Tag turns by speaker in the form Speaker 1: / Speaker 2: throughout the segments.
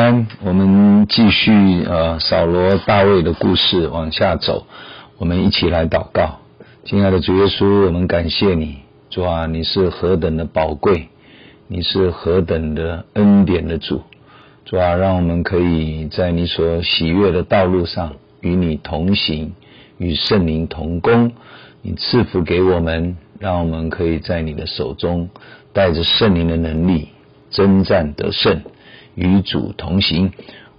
Speaker 1: 安，我们继续呃扫罗大卫的故事往下走，我们一起来祷告。亲爱的主耶稣，我们感谢你，主啊，你是何等的宝贵，你是何等的恩典的主，主啊，让我们可以在你所喜悦的道路上与你同行，与圣灵同工，你赐福给我们，让我们可以在你的手中带着圣灵的能力征战得胜。与主同行，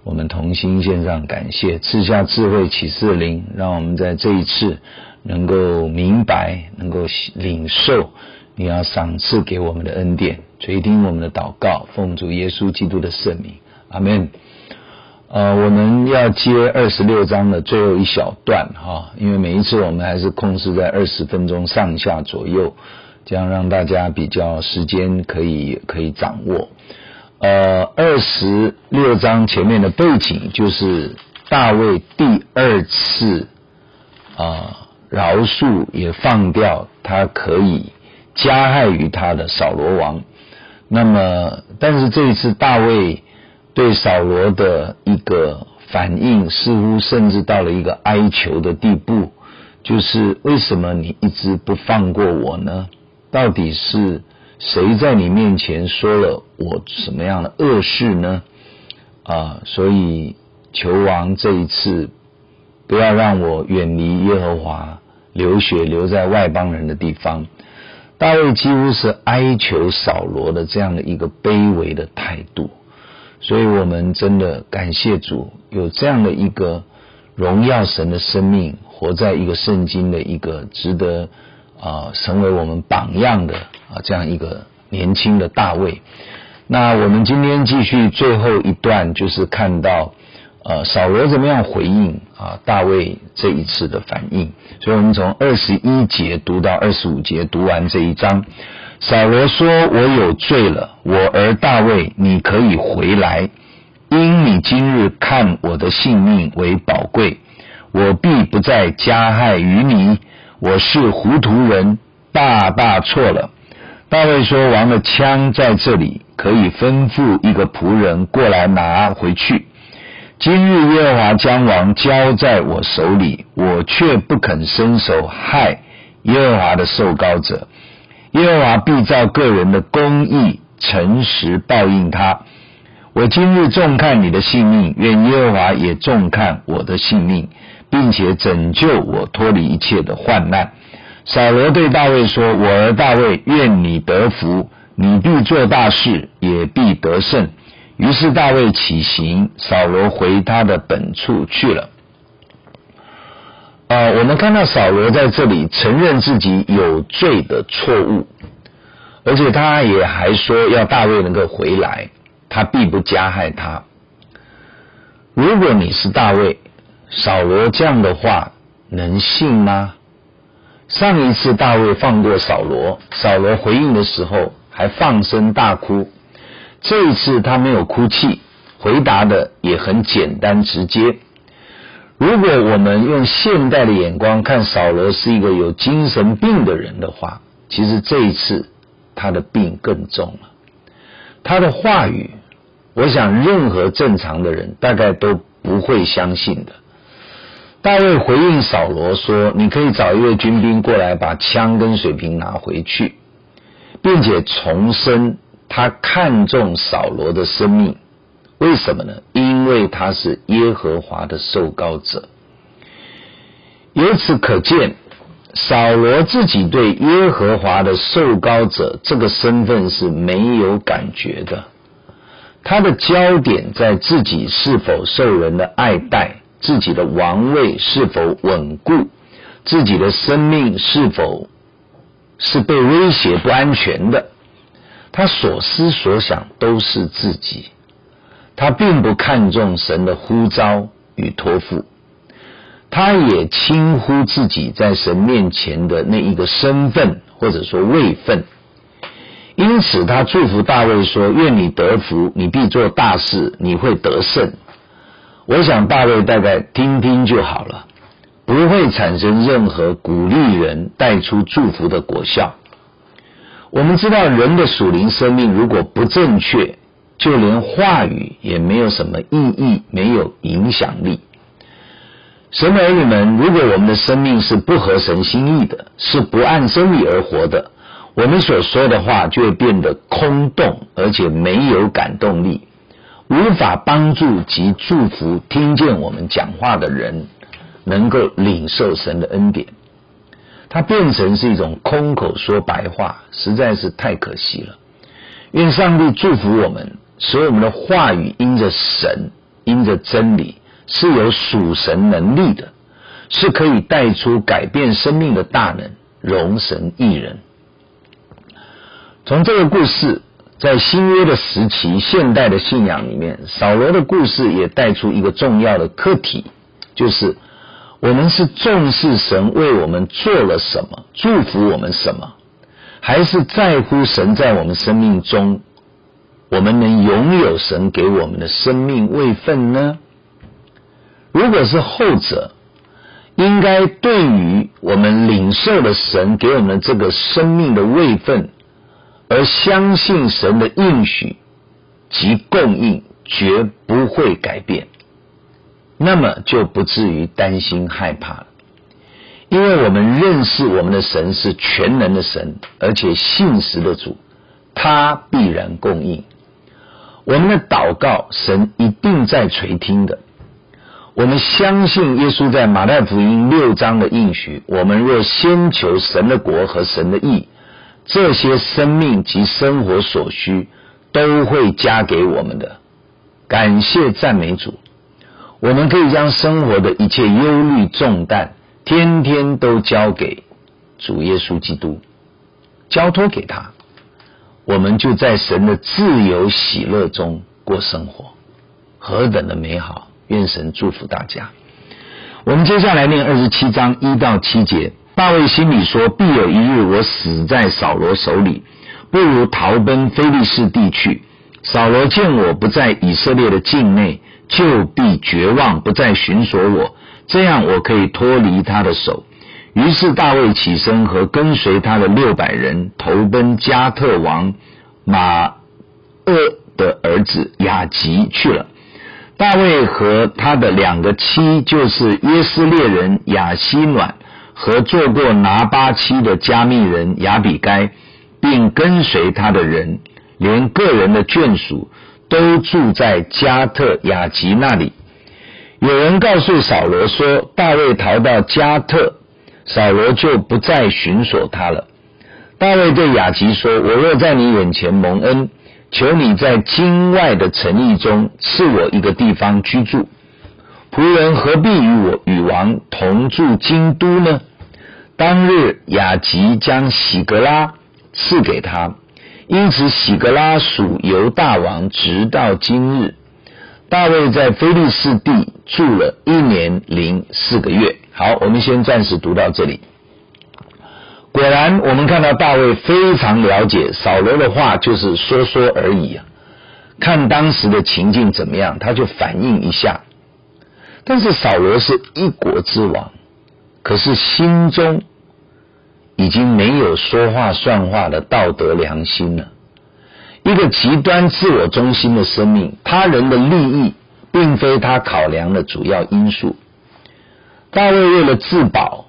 Speaker 1: 我们同心献上感谢，赐下智慧启示的灵，让我们在这一次能够明白，能够领受你要赏赐给我们的恩典，垂听我们的祷告，奉主耶稣基督的圣名，阿门。呃，我们要接二十六章的最后一小段哈，因为每一次我们还是控制在二十分钟上下左右，这样让大家比较时间可以可以掌握。呃，二十六章前面的背景就是大卫第二次啊饶恕，也放掉他可以加害于他的扫罗王。那么，但是这一次大卫对扫罗的一个反应，似乎甚至到了一个哀求的地步，就是为什么你一直不放过我呢？到底是？谁在你面前说了我什么样的恶事呢？啊，所以求王这一次不要让我远离耶和华，流血流在外邦人的地方。大卫几乎是哀求扫罗的这样的一个卑微的态度，所以我们真的感谢主，有这样的一个荣耀神的生命，活在一个圣经的一个值得。啊，成为我们榜样的啊，这样一个年轻的大卫。那我们今天继续最后一段，就是看到呃扫罗怎么样回应啊大卫这一次的反应。所以我们从二十一节读到二十五节，读完这一章。扫罗说：“我有罪了，我儿大卫，你可以回来，因你今日看我的性命为宝贵，我必不再加害于你。”我是糊涂人，大大错了。大卫说：“王的枪在这里，可以吩咐一个仆人过来拿回去。今日耶和华将王交在我手里，我却不肯伸手害耶和华的受膏者。耶和华必照个人的公义诚实报应他。我今日重看你的性命，愿耶和华也重看我的性命。”并且拯救我脱离一切的患难。扫罗对大卫说：“我儿大卫，愿你得福，你必做大事，也必得胜。”于是大卫起行，扫罗回他的本处去了。呃，我们看到扫罗在这里承认自己有罪的错误，而且他也还说要大卫能够回来，他必不加害他。如果你是大卫，扫罗这样的话能信吗？上一次大卫放过扫罗，扫罗回应的时候还放声大哭。这一次他没有哭泣，回答的也很简单直接。如果我们用现代的眼光看扫罗是一个有精神病的人的话，其实这一次他的病更重了。他的话语，我想任何正常的人大概都不会相信的。大卫回应扫罗说：“你可以找一位军兵过来，把枪跟水瓶拿回去，并且重申他看重扫罗的生命。为什么呢？因为他是耶和华的受膏者。由此可见，扫罗自己对耶和华的受膏者这个身份是没有感觉的。他的焦点在自己是否受人的爱戴。”自己的王位是否稳固，自己的生命是否是被威胁不安全的，他所思所想都是自己，他并不看重神的呼召与托付，他也轻忽自己在神面前的那一个身份或者说位分，因此他祝福大卫说：“愿你得福，你必做大事，你会得胜。”我想大卫大概听听就好了，不会产生任何鼓励人带出祝福的果效。我们知道人的属灵生命如果不正确，就连话语也没有什么意义，没有影响力。神的儿女们，如果我们的生命是不合神心意的，是不按真理而活的，我们所说的话就会变得空洞，而且没有感动力，无法帮助及祝福听见我们讲话的人，能够领受神的恩典。它变成是一种空口说白话，实在是太可惜了。愿上帝祝福我们，使我们的话语因着神，因着真理，是有属神能力的，是可以带出改变生命的大能，荣神益人。从这个故事，在新约的时期，现代的信仰里面，扫罗的故事也带出一个重要的课题，就是。我们是重视神为我们做了什么，祝福我们什么，还是在乎神在我们生命中，我们能拥有神给我们的生命位分呢？如果是后者，应该对于我们领受了神给我们这个生命的位分，而相信神的应许及供应，绝不会改变。那么就不至于担心害怕了，因为我们认识我们的神是全能的神，而且信实的主，他必然供应我们的祷告，神一定在垂听的。我们相信耶稣在马太福音六章的应许：我们若先求神的国和神的义，这些生命及生活所需都会加给我们的。感谢赞美主。我们可以将生活的一切忧虑重担，天天都交给主耶稣基督，交托给他，我们就在神的自由喜乐中过生活，何等的美好！愿神祝福大家。我们接下来念二十七章一到七节。大卫心里说：必有一日我死在扫罗手里，不如逃奔非利士地去。扫罗见我不在以色列的境内。就必绝望，不再寻索我，这样我可以脱离他的手。于是大卫起身和跟随他的六百人投奔加特王马厄的儿子雅吉去了。大卫和他的两个妻，就是耶斯列人雅西暖和做过拿八妻的加密人雅比该，并跟随他的人，连个人的眷属。都住在加特雅吉那里。有人告诉扫罗说，大卫逃到加特，扫罗就不再寻索他了。大卫对雅吉说：“我若在你眼前蒙恩，求你在京外的诚意中赐我一个地方居住。仆人何必与我与王同住京都呢？”当日雅吉将喜格拉赐给他。因此，喜格拉属犹大王，直到今日。大卫在非利士地住了一年零四个月。好，我们先暂时读到这里。果然，我们看到大卫非常了解扫罗的话，就是说说而已啊。看当时的情境怎么样，他就反应一下。但是扫罗是一国之王，可是心中。已经没有说话算话的道德良心了。一个极端自我中心的生命，他人的利益并非他考量的主要因素。大卫为了自保，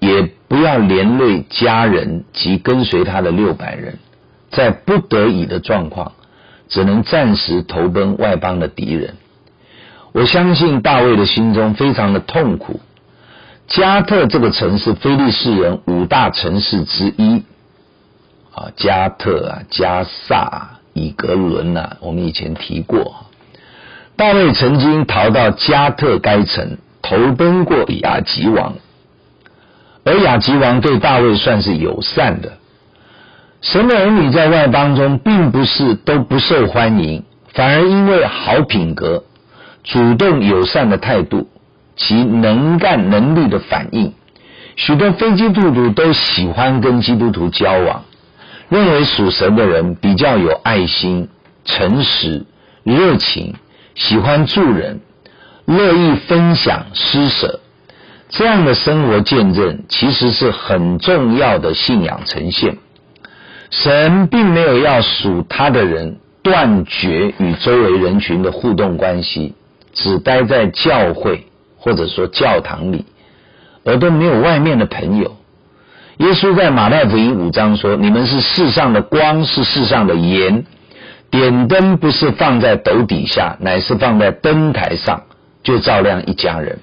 Speaker 1: 也不要连累家人及跟随他的六百人，在不得已的状况，只能暂时投奔外邦的敌人。我相信大卫的心中非常的痛苦。加特这个城市，非利士人五大城市之一啊，加特啊、加萨啊、以格伦啊，我们以前提过。大卫曾经逃到加特该城，投奔过亚吉王，而亚吉王对大卫算是友善的。神的儿女在外邦中，并不是都不受欢迎，反而因为好品格、主动友善的态度。其能干能力的反应，许多非基督徒都喜欢跟基督徒交往，认为属神的人比较有爱心、诚实、热情，喜欢助人，乐意分享施舍。这样的生活见证，其实是很重要的信仰呈现。神并没有要属他的人断绝与周围人群的互动关系，只待在教会或者说教堂里，而都没有外面的朋友。耶稣在马太福音五章说：“你们是世上的光，是世上的盐。点灯不是放在斗底下，乃是放在灯台上，就照亮一家人。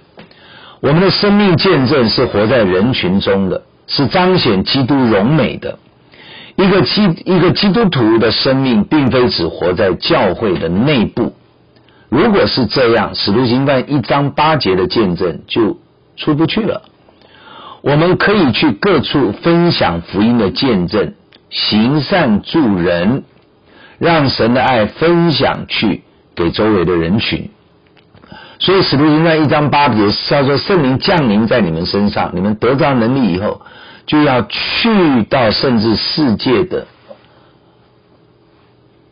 Speaker 1: 我们的生命见证是活在人群中的，是彰显基督荣美的。一个基一个基督徒的生命，并非只活在教会的内部。如果是这样，使徒行传一章八节的见证就出不去了。”我们可以去各处分享福音的见证，行善助人，让神的爱分享去给周围的人群。所以使徒行传一章八节叫做圣灵降临在你们身上，你们得到能力以后，就要去到甚至世界的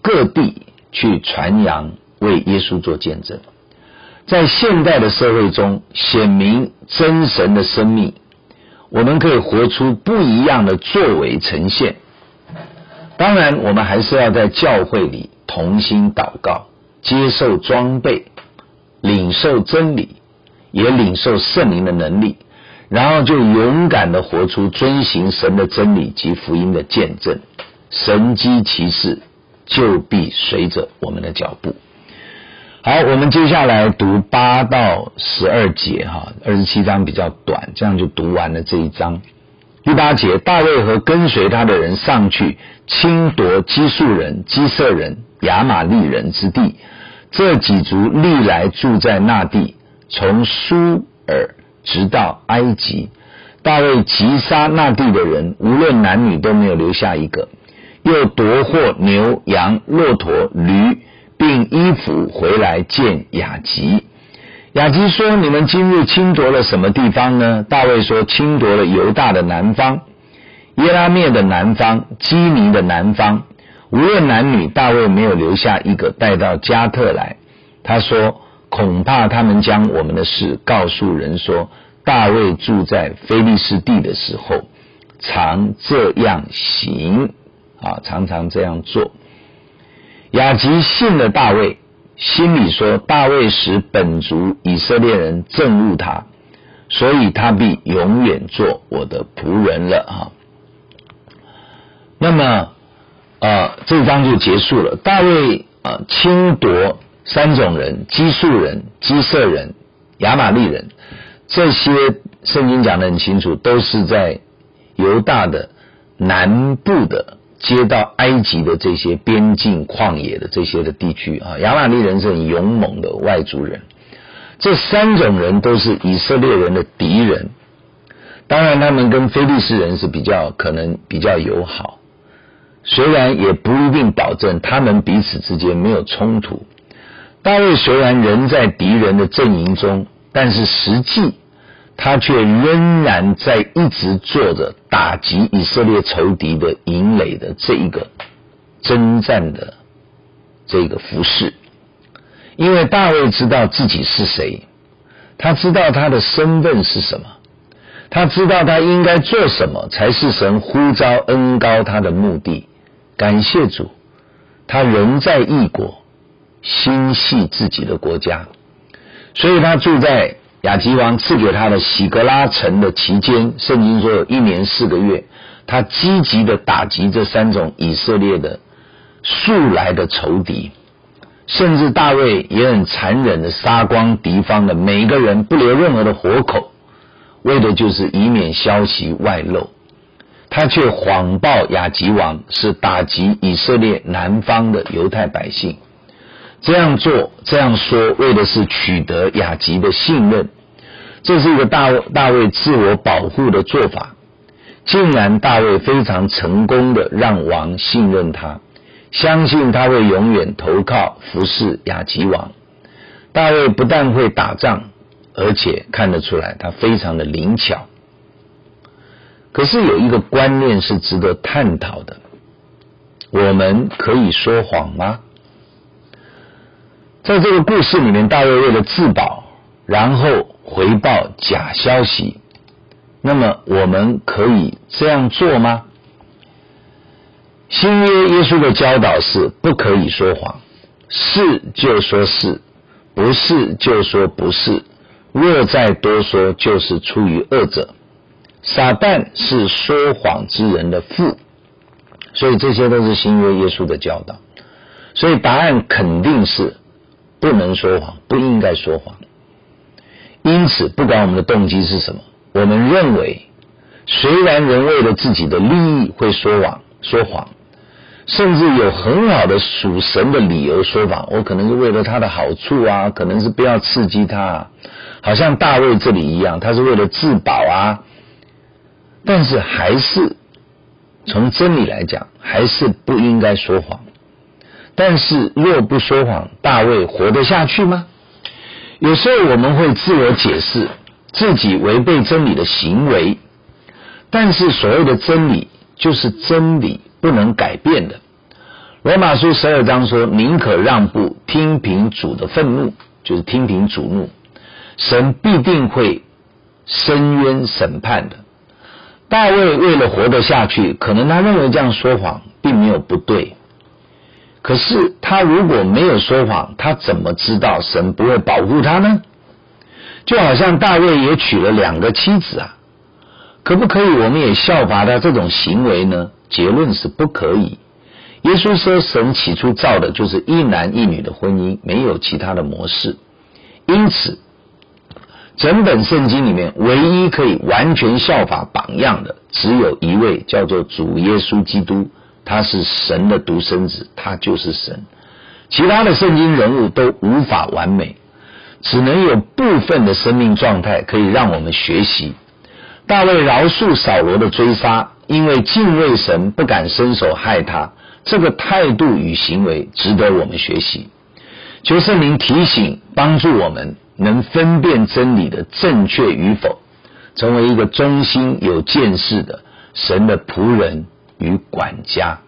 Speaker 1: 各地去传扬，为耶稣做见证。在现代的社会中，显明真神的生命。我们可以活出不一样的作为呈现。当然，我们还是要在教会里同心祷告，接受装备，领受真理，也领受圣灵的能力，然后就勇敢地活出遵行神的真理及福音的见证，神迹奇事就必随着我们的脚步。好，我们接下来读八到十二节，哈，二十七章比较短，这样就读完了这一章。第八节，大卫和跟随他的人上去侵夺基述人、基色人、亚玛力人之地，这几族历来住在那地，从苏尔直到埃及。大卫击杀那地的人，无论男女都没有留下一个，又夺获牛羊、骆驼、驴。并衣服回来见雅吉。雅吉说：“你们今日侵夺了什么地方呢？”大卫说：“侵夺了犹大的南方，耶拉篾的南方，基尼的南方。无论男女，大卫没有留下一个带到加特来。”他说：“恐怕他们将我们的事告诉人说，大卫住在非利士地的时候，常这样行啊，常常这样做。”亚吉信了大卫，心里说：“大卫使本族以色列人憎恶他，所以他必永远做我的仆人了。”哈。那么，啊、这章就结束了。大卫啊，侵夺三种人：基述人、基色人、亚玛利人。这些圣经讲得很清楚，都是在犹大的南部的。接到埃及的这些边境旷野的这些的地区啊，亚玛力人是很勇猛的外族人。这三种人都是以色列人的敌人。当然，他们跟非利士人是比较可能比较友好，虽然也不一定保证他们彼此之间没有冲突。大卫虽然人在敌人的阵营中，但是实际。他却仍然在一直做着打击以色列仇敌的营垒的这一个征战的这个服饰，因为大卫知道自己是谁，他知道他的身份是什么，他知道他应该做什么才是神呼召恩高他的目的。感谢主，他仍在异国，心系自己的国家，所以他住在。亚吉王赐给他的喜格拉城的期间，圣经说有一年四个月，他积极的打击这三种以色列的素来的仇敌，甚至大卫也很残忍的杀光敌方的每一个人，不留任何的活口，为的就是以免消息外漏。他却谎报亚吉王是打击以色列南方的犹太百姓。这样做，这样说，为的是取得亚吉的信任。这是一个大大卫自我保护的做法。竟然大卫非常成功的让王信任他，相信他会永远投靠服侍亚吉王。大卫不但会打仗，而且看得出来他非常的灵巧。可是有一个观念是值得探讨的：我们可以说谎吗？在这个故事里面，大卫为了自保，然后回报假消息。那么，我们可以这样做吗？新约耶稣的教导是不可以说谎，是就说是，不是就说不是。若再多说，就是出于恶者。撒旦是说谎之人的父，所以这些都是新约耶稣的教导。所以答案肯定是不能说谎，不应该说谎。因此，不管我们的动机是什么，我们认为，虽然人为了自己的利益会说谎、说谎，甚至有很好的属神的理由说谎，我可能是为了他的好处啊，可能是不要刺激他啊，好像大卫这里一样，他是为了自保啊。但是还是从真理来讲，还是不应该说谎。但是若不说谎，大卫活得下去吗？有时候我们会自我解释自己违背真理的行为，但是所谓的真理就是真理，不能改变的。罗马书十二章说：“宁可让步，听凭主的愤怒，就是听凭主怒，神必定会伸冤审判的。”大卫为了活得下去，可能他认为这样说谎并没有不对。可是他如果没有说谎，他怎么知道神不会保护他呢？就好像大卫也娶了两个妻子啊，可不可以我们也效法他这种行为呢？结论是不可以。耶稣说，神起初造的就是一男一女的婚姻，没有其他的模式。因此，整本圣经里面唯一可以完全效法榜样的，只有一位，叫做主耶稣基督。他是神的独生子，他就是神。其他的圣经人物都无法完美，只能有部分的生命状态可以让我们学习。大卫饶恕扫罗的追杀，因为敬畏神，不敢伸手害他。这个态度与行为值得我们学习。求圣灵提醒、帮助我们，能分辨真理的正确与否，成为一个忠心有见识的神的仆人。与管家，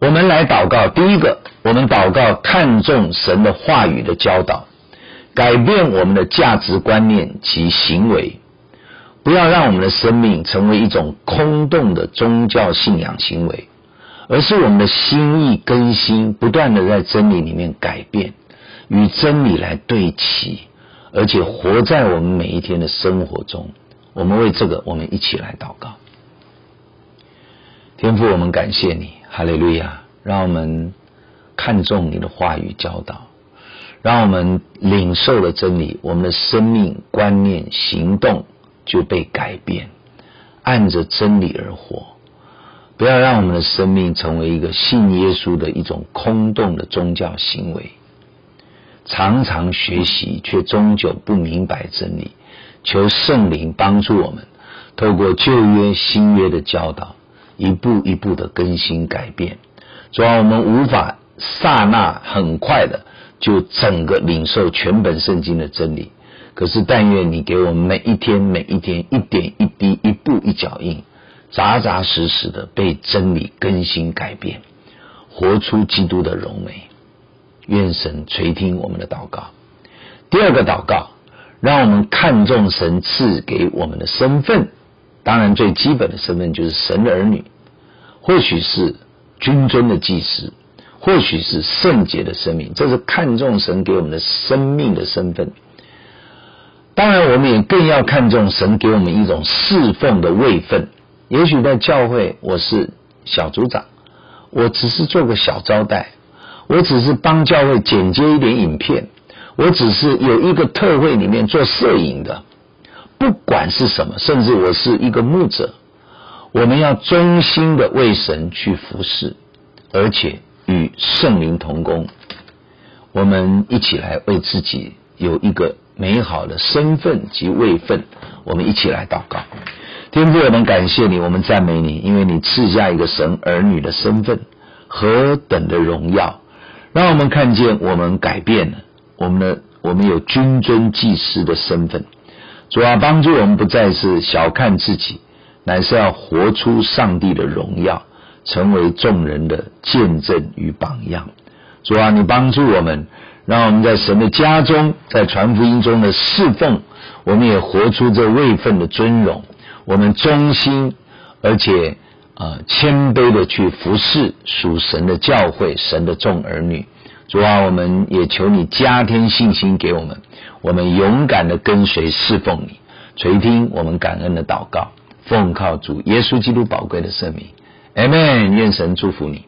Speaker 1: 我们来祷告。第一个，我们祷告看重神的话语的教导，改变我们的价值观念及行为，不要让我们的生命成为一种空洞的宗教信仰行为，而是我们的心意更新，不断的在真理里面改变，与真理来对齐，而且活在我们每一天的生活中。我们为这个，我们一起来祷告。天父，我们感谢你，哈利路亚！让我们看重你的话语教导，让我们领受了真理，我们的生命观念行动就被改变，按着真理而活。不要让我们的生命成为一个信耶稣的一种空洞的宗教行为，常常学习却终究不明白真理。求圣灵帮助我们，透过旧约、新约的教导。一步一步的更新改变，主要我们无法刹那很快的就整个领受全本圣经的真理。可是但愿你给我们每一天每一天一点一滴一步一脚印，扎扎实实的被真理更新改变，活出基督的荣美。愿神垂听我们的祷告。第二个祷告，让我们看重神赐给我们的身份。当然，最基本的身份就是神的儿女，或许是君尊的祭司，或许是圣洁的生命，这是看重神给我们的生命的身份。当然，我们也更要看重神给我们一种侍奉的位分。也许在教会，我是小组长，我只是做个小招待，我只是帮教会剪接一点影片，我只是有一个特会里面做摄影的。不管是什么，甚至我是一个牧者，我们要忠心的为神去服侍，而且与圣灵同工。我们一起来为自己有一个美好的身份及位分。我们一起来祷告，天父，我们感谢你，我们赞美你，因为你赐下一个神儿女的身份，何等的荣耀！让我们看见我们改变了我们的，我们有君尊祭司的身份。主啊，帮助我们不再是小看自己，乃是要活出上帝的荣耀，成为众人的见证与榜样。主啊，你帮助我们，让我们在神的家中，在传福音中的侍奉，我们也活出这位分的尊荣。我们忠心，而且呃谦卑的去服侍属神的教会、神的众儿女。主啊，我们也求你加添信心给我们，我们勇敢的跟随侍奉你，垂听我们感恩的祷告，奉靠主耶稣基督宝贵的圣名，Amen。愿神祝福你。